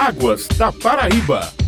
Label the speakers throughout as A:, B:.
A: Águas da Paraíba.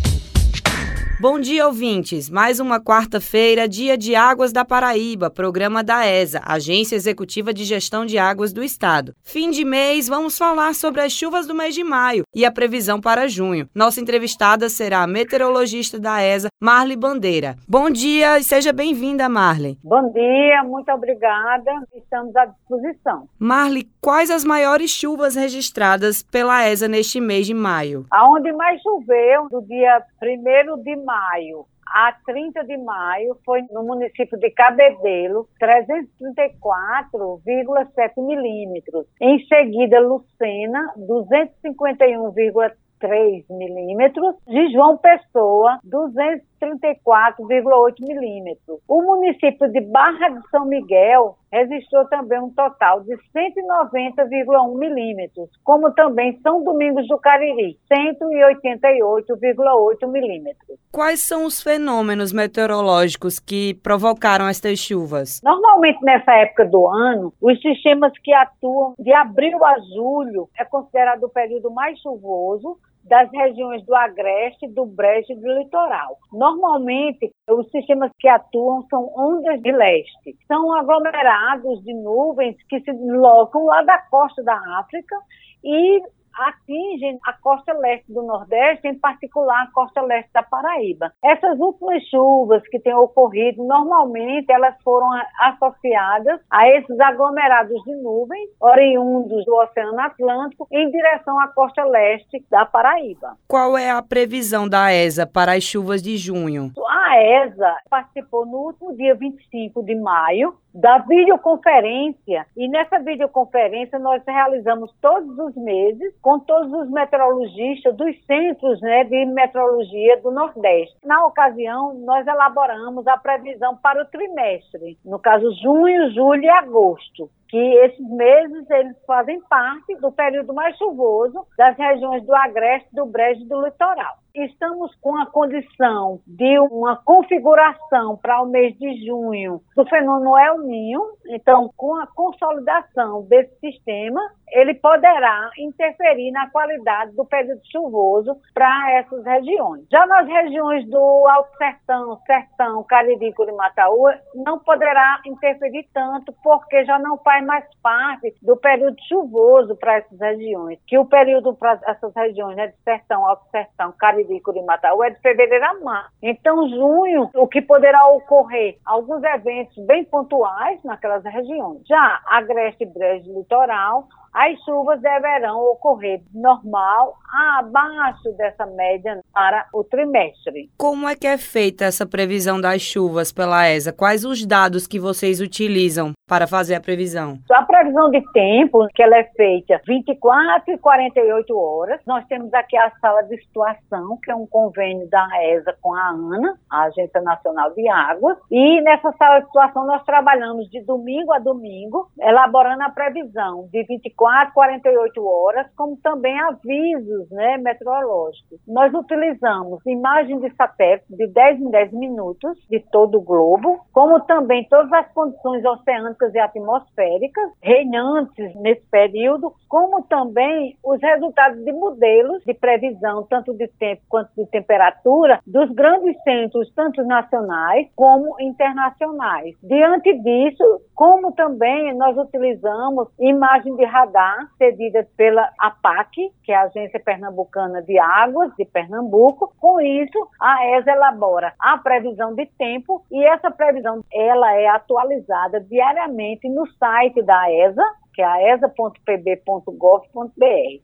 B: Bom dia, ouvintes. Mais uma quarta-feira, dia de Águas da Paraíba, programa da ESA, Agência Executiva de Gestão de Águas do Estado. Fim de mês, vamos falar sobre as chuvas do mês de maio e a previsão para junho. Nossa entrevistada será a meteorologista da ESA, Marli Bandeira. Bom dia e seja bem-vinda, Marli.
C: Bom dia, muito obrigada. Estamos à disposição.
B: Marli, quais as maiores chuvas registradas pela ESA neste mês de maio?
C: Aonde mais choveu, do dia 1 de maio maio a 30 de maio foi no município de Cabedelo, 334,7 milímetros. Em seguida, Lucena, 251,3 milímetros. De João Pessoa, 234,8 milímetros. O município de Barra de São Miguel registrou também um total de 190,1 milímetros, como também São Domingos do Cariri, 188,8 milímetros.
B: Quais são os fenômenos meteorológicos que provocaram estas chuvas?
C: Normalmente, nessa época do ano, os sistemas que atuam de abril a julho é considerado o período mais chuvoso, das regiões do Agreste, do Brejo e do Litoral. Normalmente, os sistemas que atuam são ondas de leste. São aglomerados de nuvens que se deslocam lá da costa da África e atingem a costa leste do Nordeste, em particular a costa leste da Paraíba. Essas últimas chuvas que têm ocorrido, normalmente elas foram associadas a esses aglomerados de nuvens oriundos do Oceano Atlântico em direção à costa leste da Paraíba.
B: Qual é a previsão da ESA para as chuvas de junho?
C: A ESA participou no último dia 25 de maio da videoconferência e nessa videoconferência nós realizamos todos os meses com todos os meteorologistas dos centros né, de meteorologia do Nordeste. Na ocasião, nós elaboramos a previsão para o trimestre, no caso junho, julho e agosto que esses meses eles fazem parte do período mais chuvoso das regiões do Agreste, do Brejo e do Litoral. Estamos com a condição de uma configuração para o mês de junho do fenômeno El Ninho. Então, com a consolidação desse sistema, ele poderá interferir na qualidade do período chuvoso para essas regiões. Já nas regiões do Alto Sertão, Sertão, Cariri, Curimataú, não poderá interferir tanto, porque já não faz mais parte do período chuvoso para essas regiões, que o período para essas regiões, né, de Sertão, Alto Sertão, Cariri, Curimataú, é de fevereiro a março. Então, junho, o que poderá ocorrer? Alguns eventos bem pontuais naquelas regiões. Já Agreste, Brejo, Litoral, as chuvas deverão ocorrer normal abaixo dessa média para o trimestre.
B: Como é que é feita essa previsão das chuvas pela ESA? Quais os dados que vocês utilizam para fazer a previsão?
C: A previsão de tempo, que ela é feita 24 e 48 horas. Nós temos aqui a sala de situação, que é um convênio da ESA com a ANA, a Agência Nacional de Águas. E nessa sala de situação nós trabalhamos de domingo a domingo, elaborando a previsão de 24, 48 horas, como também avisos né, meteorológicos. Nós utilizamos imagem de satélite de 10 em 10 minutos de todo o globo, como também todas as condições oceânicas e atmosféricas reinantes nesse período, como também os resultados de modelos de previsão, tanto de tempo quanto de temperatura, dos grandes centros, tanto nacionais como internacionais. Diante disso, como também nós utilizamos imagem de radar cedida pela APAC, que é a Agência Pernambucana de Águas de Pernambuco. Com isso, a ESA elabora a previsão de tempo e essa previsão ela é atualizada diariamente no site da ESA, que é a esa.pb.gov.br.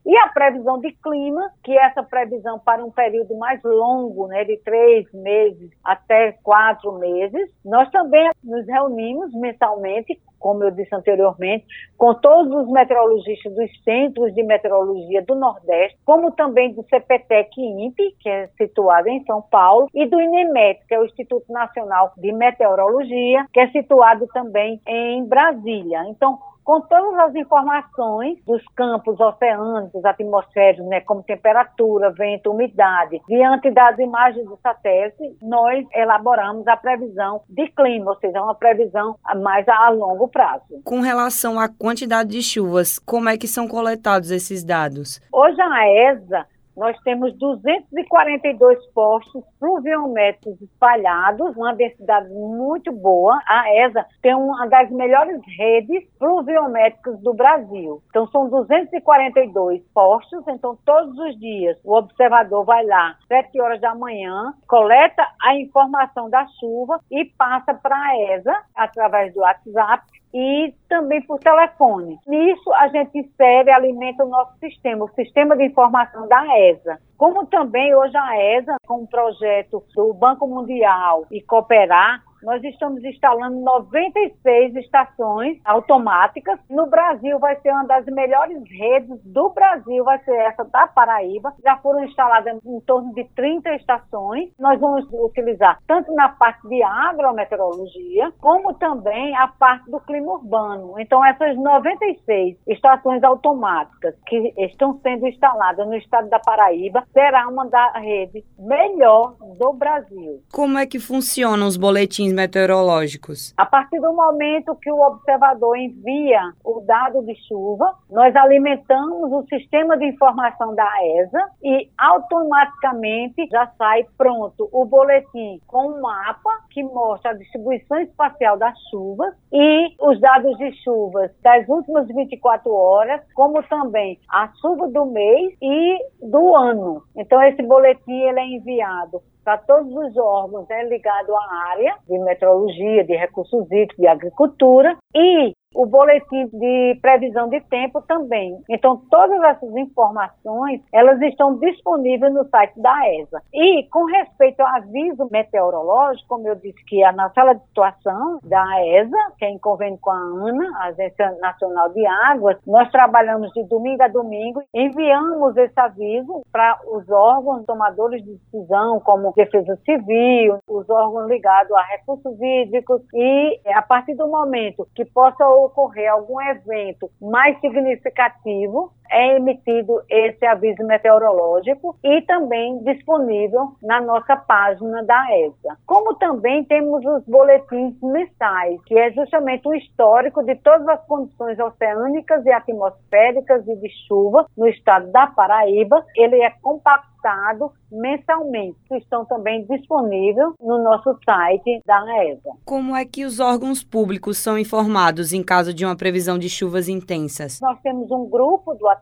C: E a previsão de clima, que é essa previsão para um período mais longo, né, de três meses até quatro meses. Nós também nos reunimos mensalmente, como eu disse anteriormente, com todos os meteorologistas dos centros de meteorologia do Nordeste, como também do CPTEC INPE, que é situado em São Paulo, e do INEMET, que é o Instituto Nacional de Meteorologia, que é situado também em Brasília. Então, com todas as informações dos campos oceânicos, atmosféricos, né, como temperatura, vento, umidade. Diante das imagens do satélite, nós elaboramos a previsão de clima, ou seja, uma previsão mais a longo prazo.
B: Com relação à quantidade de chuvas, como é que são coletados esses dados?
C: Hoje a ESA nós temos 242 postos pluviométricos espalhados, uma densidade muito boa. A ESA tem uma das melhores redes pluviométricas do Brasil. Então, são 242 postos, então todos os dias o observador vai lá, 7 horas da manhã, coleta a informação da chuva e passa para a ESA através do WhatsApp e também por telefone. Nisso, a gente insere e alimenta o nosso sistema, o sistema de informação da ESA. Como também hoje a ESA, com o projeto do Banco Mundial e Cooperar, nós estamos instalando 96 estações automáticas. No Brasil vai ser uma das melhores redes do Brasil, vai ser essa da Paraíba. Já foram instaladas em torno de 30 estações. Nós vamos utilizar tanto na parte de agrometeorologia, como também a parte do clima urbano. Então, essas 96 estações automáticas que estão sendo instaladas no estado da Paraíba será uma da rede melhor do Brasil.
B: Como é que funcionam os boletins meteorológicos?
C: A partir do momento que o observador envia o dado de chuva, nós alimentamos o sistema de informação da ESA e automaticamente já sai pronto o boletim com um mapa que mostra a distribuição espacial das chuvas e os dados de chuvas das últimas 24 horas, como também a chuva do mês e do ano. Então esse boletim ele é enviado para todos os órgãos né, ligados à área de meteorologia, de recursos hídricos, de agricultura e o boletim de previsão de tempo também. Então, todas essas informações, elas estão disponíveis no site da ESA. E, com respeito ao aviso meteorológico, como eu disse que é na sala de situação da ESA, que é em convênio com a ANA, a Agência Nacional de Águas, nós trabalhamos de domingo a domingo, enviamos esse aviso para os órgãos tomadores de decisão, como Defesa Civil, os órgãos ligados a recursos hídricos, e a partir do momento que possa ocorrer algum evento mais significativo, é emitido esse aviso meteorológico e também disponível na nossa página da ESA. Como também temos os boletins mensais, que é justamente um histórico de todas as condições oceânicas e atmosféricas e de chuva no estado da Paraíba. Ele é compactado mensalmente. Estão também disponíveis no nosso site da ESA.
B: Como é que os órgãos públicos são informados em caso de uma previsão de chuvas intensas?
C: Nós temos um grupo do WhatsApp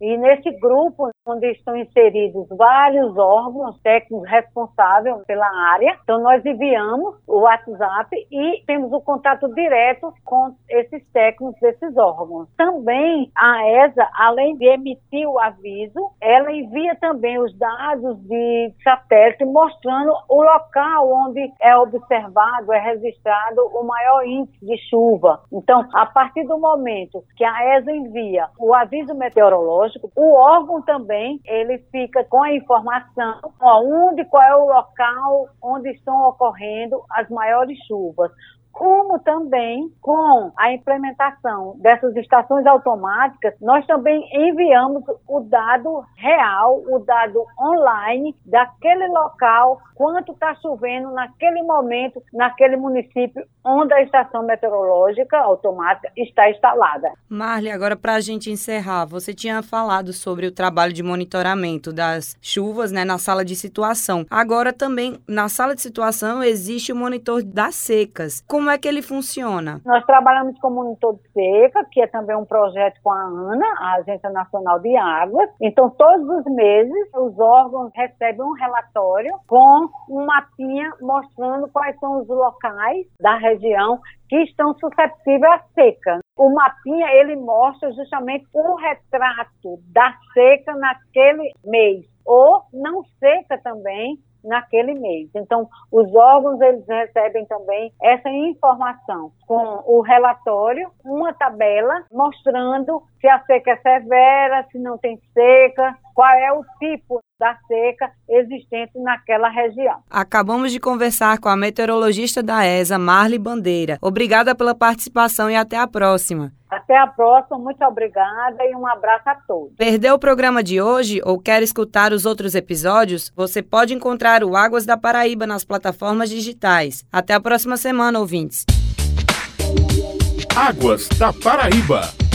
C: e nesse grupo, onde estão inseridos vários órgãos técnicos responsáveis pela área, então nós enviamos o WhatsApp e temos o contato direto com esses técnicos desses órgãos. Também a ESA, além de emitir o aviso, ela envia também os dados de satélite mostrando o local onde é observado, é registrado o maior índice de chuva. Então, a partir do momento que a ESA envia o aviso meteorológico, o órgão também, ele fica com a informação onde, qual é o local onde estão ocorrendo as maiores chuvas como também com a implementação dessas estações automáticas, nós também enviamos o dado real, o dado online daquele local, quanto está chovendo naquele momento, naquele município onde a estação meteorológica automática está instalada.
B: Marli, agora para a gente encerrar, você tinha falado sobre o trabalho de monitoramento das chuvas né, na sala de situação. Agora também, na sala de situação, existe o monitor das secas. Como é que ele funciona?
C: Nós trabalhamos com monitor de seca, que é também um projeto com a ANA, a Agência Nacional de Águas. Então, todos os meses, os órgãos recebem um relatório com um mapinha mostrando quais são os locais da região que estão suscetíveis à seca. O mapinha ele mostra justamente o retrato da seca naquele mês ou não seca também naquele mês. Então, os órgãos eles recebem também essa informação com o relatório, uma tabela mostrando se a seca é severa, se não tem seca, qual é o tipo da seca existente naquela região.
B: Acabamos de conversar com a meteorologista da ESA, Marli Bandeira. Obrigada pela participação e até a próxima.
C: Até a próxima, muito obrigada e um abraço a todos.
B: Perdeu o programa de hoje ou quer escutar os outros episódios? Você pode encontrar o Águas da Paraíba nas plataformas digitais. Até a próxima semana, ouvintes.
A: Águas da Paraíba.